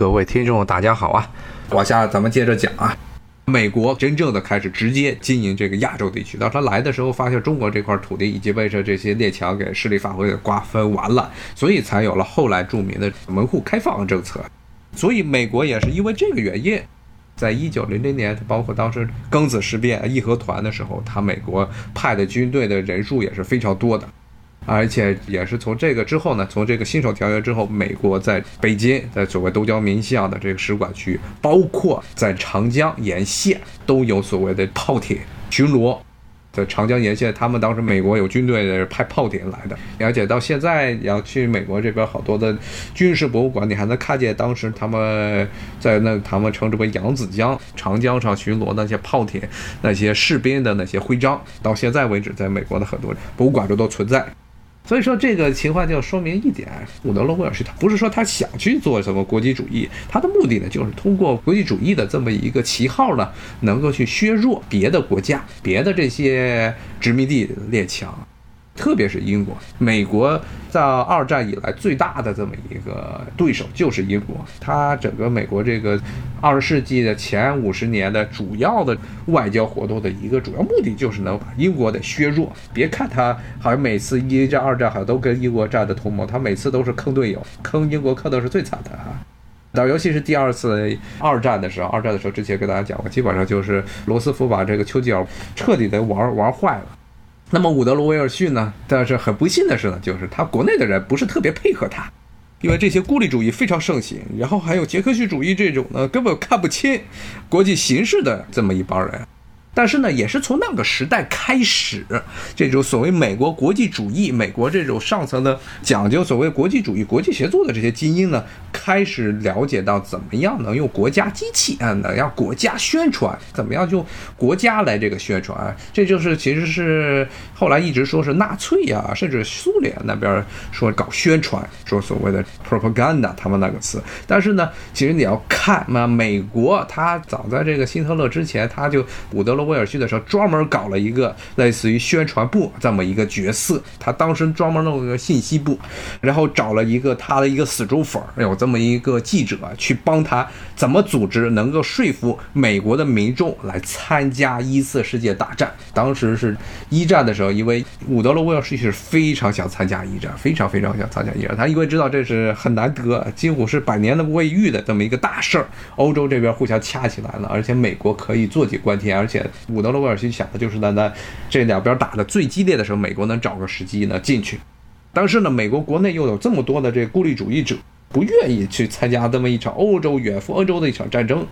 各位听众，大家好啊！往下咱们接着讲啊。美国真正的开始直接经营这个亚洲地区，当他来的时候，发现中国这块土地已经被这这些列强给势力范围给瓜分完了，所以才有了后来著名的门户开放政策。所以美国也是因为这个原因，在一九零零年，包括当时庚子事变、义和团的时候，他美国派的军队的人数也是非常多的。而且也是从这个之后呢，从这个辛丑条约之后，美国在北京，在所谓东交民巷的这个使馆区，包括在长江沿线，都有所谓的炮艇巡逻。在长江沿线，他们当时美国有军队的派炮艇来的，而且到现在你要去美国这边好多的军事博物馆，你还能看见当时他们在那他们称之为扬子江、长江上巡逻那些炮艇、那些士兵的那些徽章，到现在为止，在美国的很多博物馆中都存在。所以说，这个情况就说明一点：伍德罗·威尔逊他不是说他想去做什么国际主义，他的目的呢，就是通过国际主义的这么一个旗号呢，能够去削弱别的国家、别的这些殖民地列强。特别是英国，美国在二战以来最大的这么一个对手就是英国。它整个美国这个二十世纪的前五十年的主要的外交活动的一个主要目的，就是能把英国的削弱。别看他好像每次一战、二战好像都跟英国站的同盟，他每次都是坑队友，坑英国坑的是最惨的啊。到尤其是第二次二战的时候，二战的时候之前跟大家讲过，基本上就是罗斯福把这个丘吉尔彻底的玩玩坏了。那么伍德罗·威尔逊呢？但是很不幸的是呢，就是他国内的人不是特别配合他，因为这些孤立主义非常盛行，然后还有杰克逊主义这种呢，根本看不清国际形势的这么一帮人。但是呢，也是从那个时代开始，这种所谓美国国际主义、美国这种上层的讲究所谓国际主义、国际协作的这些精英呢，开始了解到怎么样能用国家机器啊，能让国家宣传，怎么样用国家来这个宣传，这就是其实是后来一直说是纳粹啊，甚至苏联那边说搞宣传，说所谓的 propaganda，他们那个词。但是呢，其实你要看那美国，他早在这个希特勒之前，他就伍德。威尔逊的时候，专门搞了一个类似于宣传部这么一个角色。他当时专门弄了个信息部，然后找了一个他的一个死忠粉，有这么一个记者去帮他怎么组织，能够说服美国的民众来参加一次世界大战。当时是一战的时候，因为伍德罗·威尔逊是非常想参加一战，非常非常想参加一战。他因为知道这是很难得，几乎是百年的未遇的这么一个大事儿。欧洲这边互相掐起来了，而且美国可以坐井观天，而且。伍德罗·威尔逊想的就是呢，在这两边打的最激烈的时候，美国能找个时机呢进去。但是呢，美国国内又有这么多的这孤立主义者，不愿意去参加这么一场欧洲远赴欧洲的一场战争，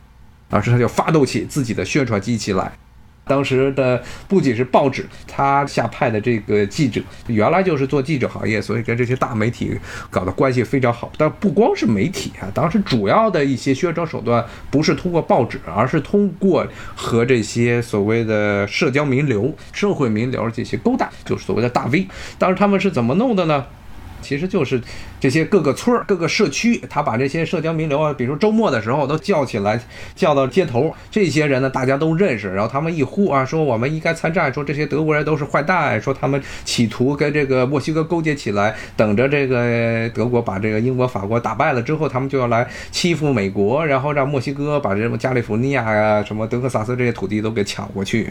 当时他就发动起自己的宣传机器来。当时的不仅是报纸，他下派的这个记者原来就是做记者行业，所以跟这些大媒体搞的关系非常好。但不光是媒体啊，当时主要的一些宣传手段不是通过报纸，而是通过和这些所谓的社交名流、社会名流这些勾搭，就是所谓的大 V。当时他们是怎么弄的呢？其实就是这些各个村儿、各个社区，他把这些社交名流啊，比如周末的时候都叫起来，叫到街头。这些人呢，大家都认识，然后他们一呼啊，说我们应该参战，说这些德国人都是坏蛋，说他们企图跟这个墨西哥勾结起来，等着这个德国把这个英国、法国打败了之后，他们就要来欺负美国，然后让墨西哥把这个加利福尼亚呀、什么德克萨斯这些土地都给抢过去。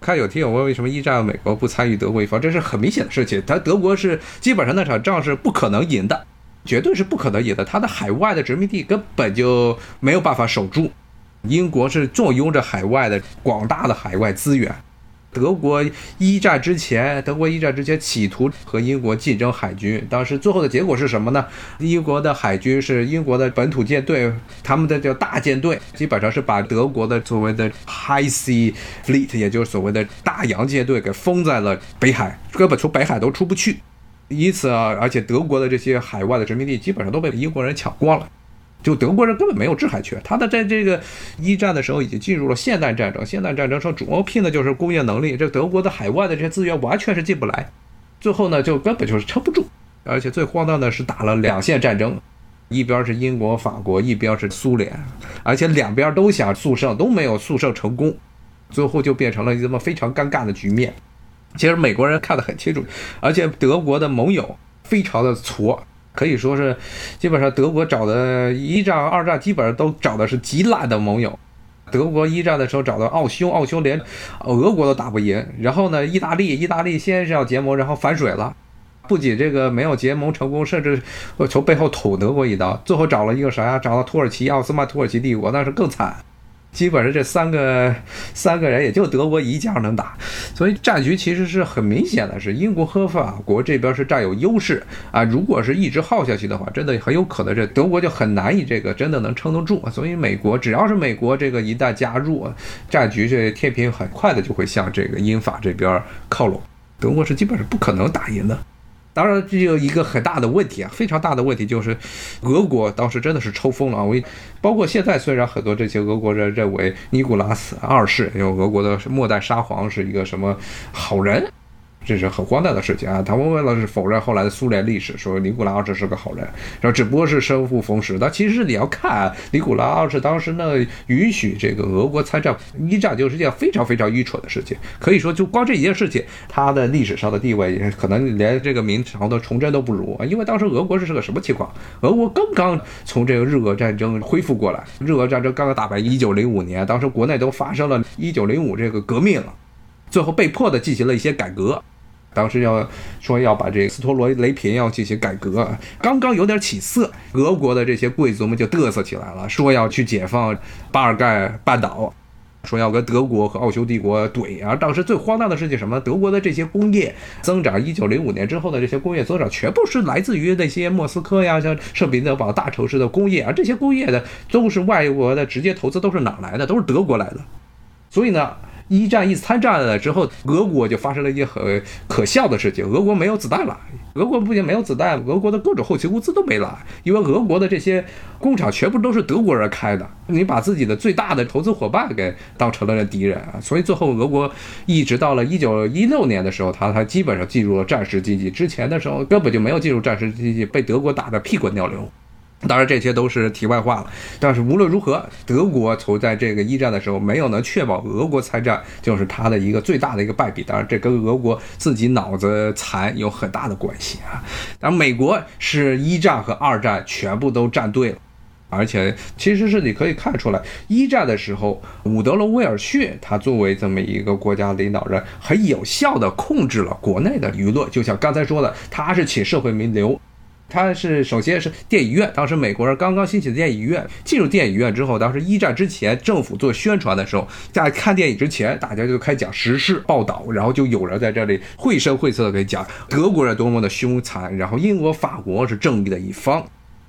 看有听友问为什么一战美国不参与德国一方，这是很明显的事情。他德国是基本上那场仗是不可能赢的，绝对是不可能赢的。他的海外的殖民地根本就没有办法守住。英国是坐拥着海外的广大的海外资源。德国一战之前，德国一战之前企图和英国竞争海军，当时最后的结果是什么呢？英国的海军是英国的本土舰队，他们的叫大舰队，基本上是把德国的所谓的 High Sea Fleet，也就是所谓的大洋舰队给封在了北海，根本从北海都出不去。因此啊，而且德国的这些海外的殖民地基本上都被英国人抢光了。就德国人根本没有制海权，他的在这个一战的时候已经进入了现代战争。现代战争上主要拼的就是工业能力，这德国的海外的这些资源完全是进不来，最后呢就根本就是撑不住。而且最荒诞的是打了两线战争，一边是英国、法国，一边是苏联，而且两边都想速胜，都没有速胜成功，最后就变成了这么非常尴尬的局面。其实美国人看得很清楚，而且德国的盟友非常的挫。可以说是基本上德国找的一战、二战基本上都找的是极烂的盟友。德国一战的时候找到奥匈，奥匈连俄国都打不赢。然后呢，意大利，意大利先是要结盟，然后反水了，不仅这个没有结盟成功，甚至从背后捅德国一刀。最后找了一个啥呀？找到土耳其奥斯曼土耳其帝国，那是更惨。基本上这三个三个人也就德国一家能打，所以战局其实是很明显的，是英国和法国这边是占有优势啊。如果是一直耗下去的话，真的很有可能这德国就很难以这个真的能撑得住。所以美国只要是美国这个一旦加入，战局这天平很快的就会向这个英法这边靠拢，德国是基本上不可能打赢的。当然，这有一个很大的问题啊，非常大的问题就是，俄国当时真的是抽风了啊！我包括现在，虽然很多这些俄国人认为尼古拉斯二世，因为俄国的末代沙皇是一个什么好人。这是很荒诞的事情啊！他们为了是否认后来的苏联历史，说尼古拉二世是个好人，然后只不过是生不逢时。但其实你要看尼古拉二世当时呢，允许这个俄国参战一战，就是件非常非常愚蠢的事情。可以说，就光这一件事情，他的历史上的地位可能连这个明朝的崇祯都不如啊！因为当时俄国是个什么情况？俄国刚刚从这个日俄战争恢复过来，日俄战争刚刚打败，一九零五年，当时国内都发生了一九零五这个革命了，最后被迫的进行了一些改革。当时要说要把这个斯托罗雷平要进行改革，刚刚有点起色，俄国的这些贵族们就嘚瑟起来了，说要去解放巴尔干半岛，说要跟德国和奥匈帝国怼。而当时最荒诞的事情什么？德国的这些工业增长，一九零五年之后的这些工业增长，全部是来自于那些莫斯科呀、像圣彼得堡大城市的工业，而这些工业的都是外国的直接投资，都是哪来的？都是德国来的。所以呢？一战一参战了之后，俄国就发生了一件很可笑的事情：俄国没有子弹了。俄国不仅没有子弹，俄国的各种后勤物资都没了，因为俄国的这些工厂全部都是德国人开的。你把自己的最大的投资伙伴给当成了敌人！所以最后俄国一直到了一九一六年的时候，他才基本上进入了战时经济。之前的时候根本就没有进入战时经济，被德国打得屁滚尿流。当然，这些都是题外话了。但是无论如何，德国从在这个一战的时候没有能确保俄国参战，就是他的一个最大的一个败笔。当然，这跟俄国自己脑子残有很大的关系啊。当然，美国是一战和二战全部都站对了，而且其实是你可以看出来，一战的时候，伍德罗·威尔逊他作为这么一个国家领导人，很有效地控制了国内的舆论。就像刚才说的，他是请社会名流。他是首先是电影院，当时美国人刚刚兴起的电影院，进入电影院之后，当时一战之前政府做宣传的时候，在看电影之前，大家就开始讲时事报道，然后就有人在这里绘声绘色的给讲德国人多么的凶残，然后英国、法国是正义的一方。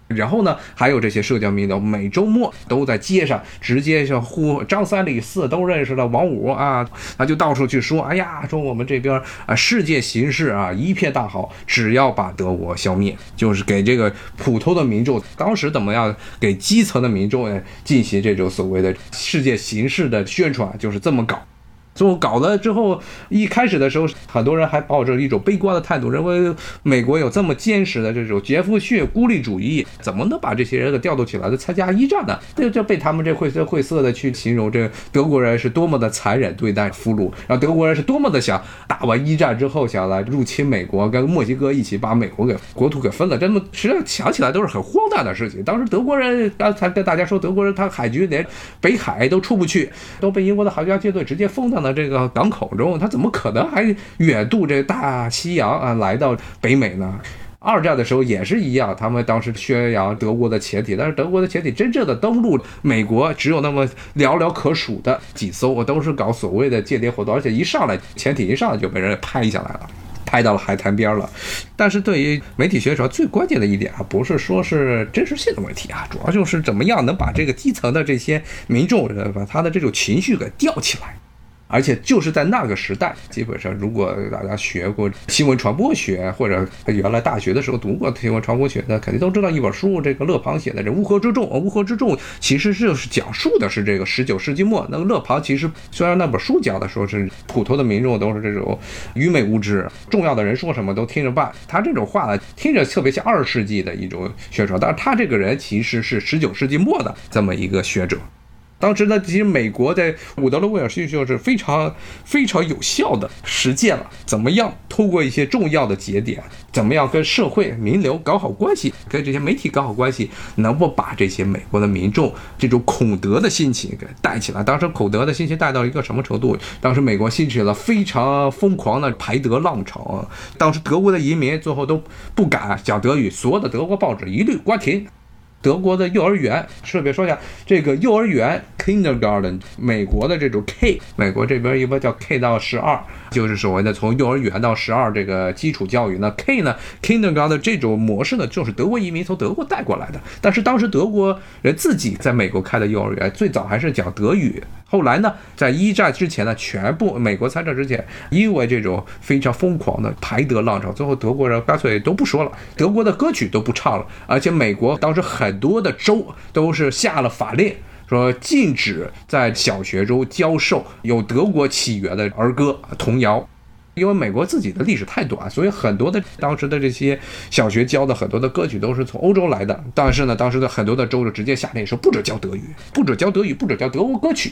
然后呢，还有这些社交名流，每周末都在街上直接就呼张三李四都认识了王五啊，他就到处去说，哎呀，说我们这边啊世界形势啊一片大好，只要把德国消灭，就是给这个普通的民众，当时怎么样给基层的民众进行这种所谓的世界形势的宣传，就是这么搞。就搞了之后，一开始的时候，很多人还抱着一种悲观的态度，认为美国有这么坚实的这种杰弗逊孤立主义，怎么能把这些人给调动起来的参加一战呢？这就被他们这绘声绘色的去形容这德国人是多么的残忍对待俘虏，然后德国人是多么的想打完一战之后想来入侵美国，跟墨西哥一起把美国给国土给分了。这么实际上想起来都是很荒诞的事情。当时德国人刚才跟大家说，德国人他海军连北海都出不去，都被英国的海军舰队直接封在了。这个港口中，他怎么可能还远渡这大西洋啊，来到北美呢？二战的时候也是一样，他们当时宣扬德国的潜艇，但是德国的潜艇真正的登陆美国只有那么寥寥可数的几艘，我都是搞所谓的间谍活动，而且一上来潜艇一上来就被人拍下来了，拍到了海滩边了。但是对于媒体宣传最关键的一点啊，不是说是真实性的问题啊，主要就是怎么样能把这个基层的这些民众，把他的这种情绪给吊起来。而且就是在那个时代，基本上如果大家学过新闻传播学，或者原来大学的时候读过新闻传播学的，肯定都知道一本书，这个勒庞写的这《乌合之众》。乌合之众其实就是讲述的是这个十九世纪末。那个勒庞其实虽然那本书讲的说是普通的民众都是这种愚昧无知，重要的人说什么都听着办。他这种话呢，听着特别像二世纪的一种宣传，但是他这个人其实是十九世纪末的这么一个学者。当时呢，其实美国在伍德罗·威尔逊就是非常非常有效的实践了，怎么样通过一些重要的节点，怎么样跟社会名流搞好关系，跟这些媒体搞好关系，能够把这些美国的民众这种恐德的心情给带起来。当时恐德的心情带到一个什么程度？当时美国兴起了非常疯狂的排德浪潮，当时德国的移民最后都不敢讲德语，所有的德国报纸一律关停。德国的幼儿园，顺便说一下，这个幼儿园 kindergarten，美国的这种 K，美国这边一般叫 K 到十二，就是所谓的从幼儿园到十二这个基础教育。那 K 呢，kindergarten 这种模式呢，就是德国移民从德国带过来的。但是当时德国人自己在美国开的幼儿园，最早还是讲德语。后来呢，在一战之前呢，全部美国参战之前，因为这种非常疯狂的排德浪潮，最后德国人干脆都不说了，德国的歌曲都不唱了，而且美国当时很很多的州都是下了法令，说禁止在小学中教授有德国起源的儿歌童谣，因为美国自己的历史太短，所以很多的当时的这些小学教的很多的歌曲都是从欧洲来的，但是呢，当时的很多的州就直接下令说不准教德语，不准教德语，不准教德国歌曲。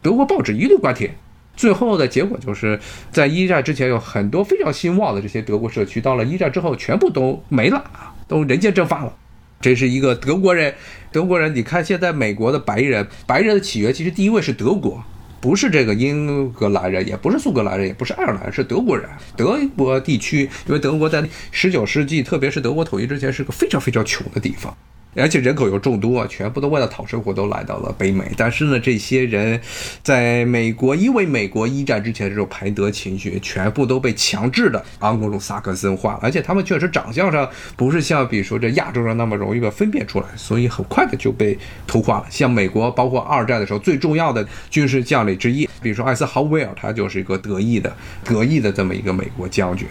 德国报纸一律关停，最后的结果就是在一战之前有很多非常兴旺的这些德国社区，到了一战之后全部都没了，都人间蒸发了。这是一个德国人，德国人，你看现在美国的白人，白人的起源其实第一位是德国，不是这个英格兰人，也不是苏格兰人，也不是爱尔兰，是德国人。德国地区，因为德国在十九世纪，特别是德国统一之前，是个非常非常穷的地方。而且人口又众多，全部都为了讨生活，都来到了北美。但是呢，这些人在美国，因为美国一战之前这种排德情绪，全部都被强制的昂格鲁萨克森化。而且他们确实长相上不是像比如说这亚洲人那么容易被分辨出来，所以很快的就被同化了。像美国，包括二战的时候最重要的军事将领之一，比如说艾森豪威尔，他就是一个德裔的德裔的这么一个美国将军。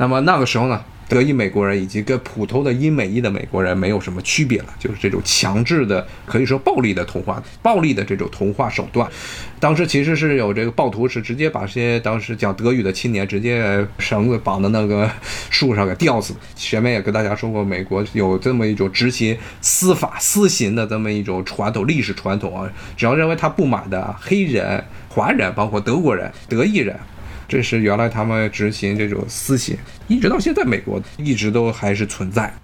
那么那个时候呢？德裔美国人以及跟普通的英美裔的美国人没有什么区别了，就是这种强制的，可以说暴力的同化，暴力的这种同化手段。当时其实是有这个暴徒是直接把这些当时讲德语的青年直接绳子绑在那个树上给吊死。前面也跟大家说过，美国有这么一种执行司法私刑的这么一种传统历史传统啊，只要认为他不满的黑人、华人，包括德国人、德裔人。这是原来他们执行这种私刑，一直到现在，美国一直都还是存在。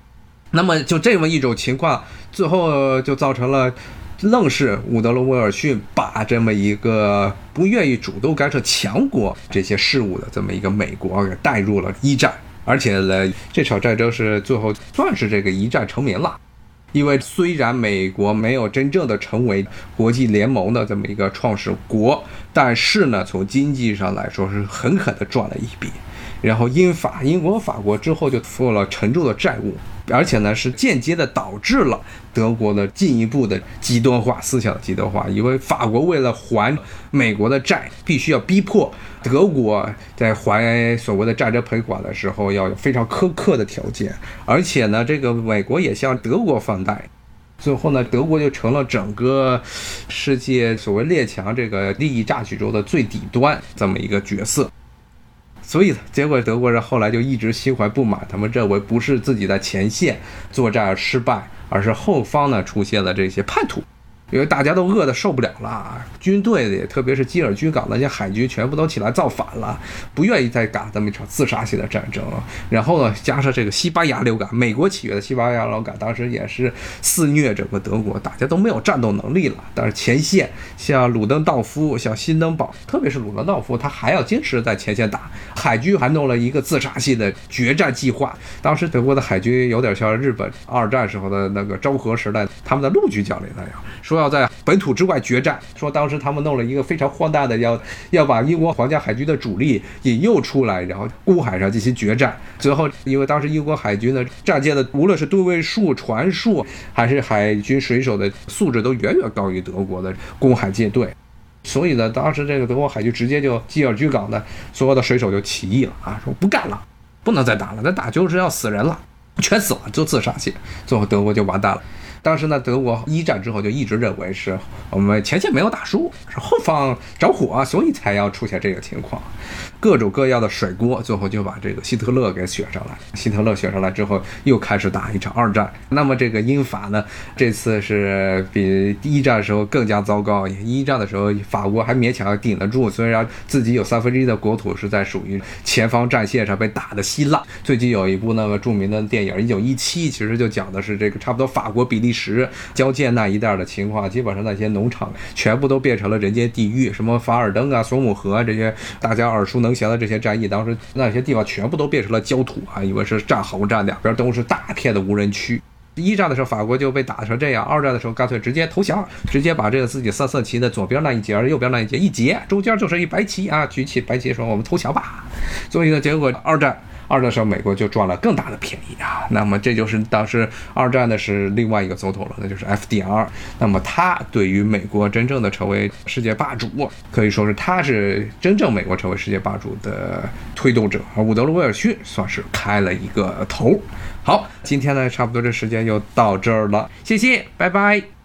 那么就这么一种情况，最后就造成了，愣是伍德罗·威尔逊把这么一个不愿意主动干涉强国这些事务的这么一个美国给带入了一战，而且呢，这场战争是最后算是这个一战成名了。因为虽然美国没有真正的成为国际联盟的这么一个创始国，但是呢，从经济上来说是狠狠的赚了一笔。然后英法、英国和、法国之后就负了沉重的债务，而且呢是间接的导致了德国的进一步的极端化思想极端化。因为法国为了还美国的债，必须要逼迫德国在还所谓的战争赔款的时候要有非常苛刻的条件，而且呢，这个美国也向德国放贷，最后呢，德国就成了整个世界所谓列强这个利益榨取中的最底端这么一个角色。所以，结果德国人后来就一直心怀不满，他们认为不是自己在前线作战失败，而是后方呢出现了这些叛徒。因为大家都饿得受不了了，军队也特别是基尔居港那些海军全部都起来造反了，不愿意再打这么一场自杀性的战争。然后呢，加上这个西班牙流感，美国起源的西班牙流感，当时也是肆虐整个德国，大家都没有战斗能力了。但是前线像鲁登道夫、像辛登堡，特别是鲁登道夫，他还要坚持在前线打。海军还弄了一个自杀性的决战计划。当时德国的海军有点像日本二战时候的那个昭和时代他们的陆军将领那样说。说要在本土之外决战，说当时他们弄了一个非常荒诞的，要要把英国皇家海军的主力引诱出来，然后公海上进行决战。最后，因为当时英国海军的战舰的无论是吨位数、船数，还是海军水手的素质，都远远高于德国的公海舰队，所以呢，当时这个德国海军直接就基尔居港的所有的水手就起义了啊，说不干了，不能再打了，再打就是要死人了，全死了，就自杀去，最后德国就完蛋了。当时呢，德国一战之后就一直认为是我们前线没有打输，是后方着火，所以才要出现这个情况。各种各样的甩锅，最后就把这个希特勒给选上来。希特勒选上来之后，又开始打一场二战。那么这个英法呢，这次是比一战的时候更加糟糕。一战的时候，法国还勉强顶得住，虽然自己有三分之一的国土是在属于前方战线上被打得稀烂。最近有一部那么著名的电影《一九一七》，其实就讲的是这个差不多法国比利时交界那一带的情况，基本上那些农场全部都变成了人间地狱，什么法尔登啊、索姆河啊这些大家耳熟能详的这些战役，当时那些地方全部都变成了焦土啊，以为是战壕战，两边都是大片的无人区。一战的时候，法国就被打成这样；二战的时候，干脆直接投降，直接把这个自己三色旗的左边那一截、右边那一截一截，中间就是一白旗啊，举起白旗说：“我们投降吧。”所以呢，结果二战。二战的时候，美国就赚了更大的便宜啊。那么这就是当时二战的是另外一个总统了，那就是 FDR。那么他对于美国真正的成为世界霸主，可以说是他是真正美国成为世界霸主的推动者。而伍德罗·威尔逊算是开了一个头。好，今天呢，差不多这时间又到这儿了，谢谢，拜拜。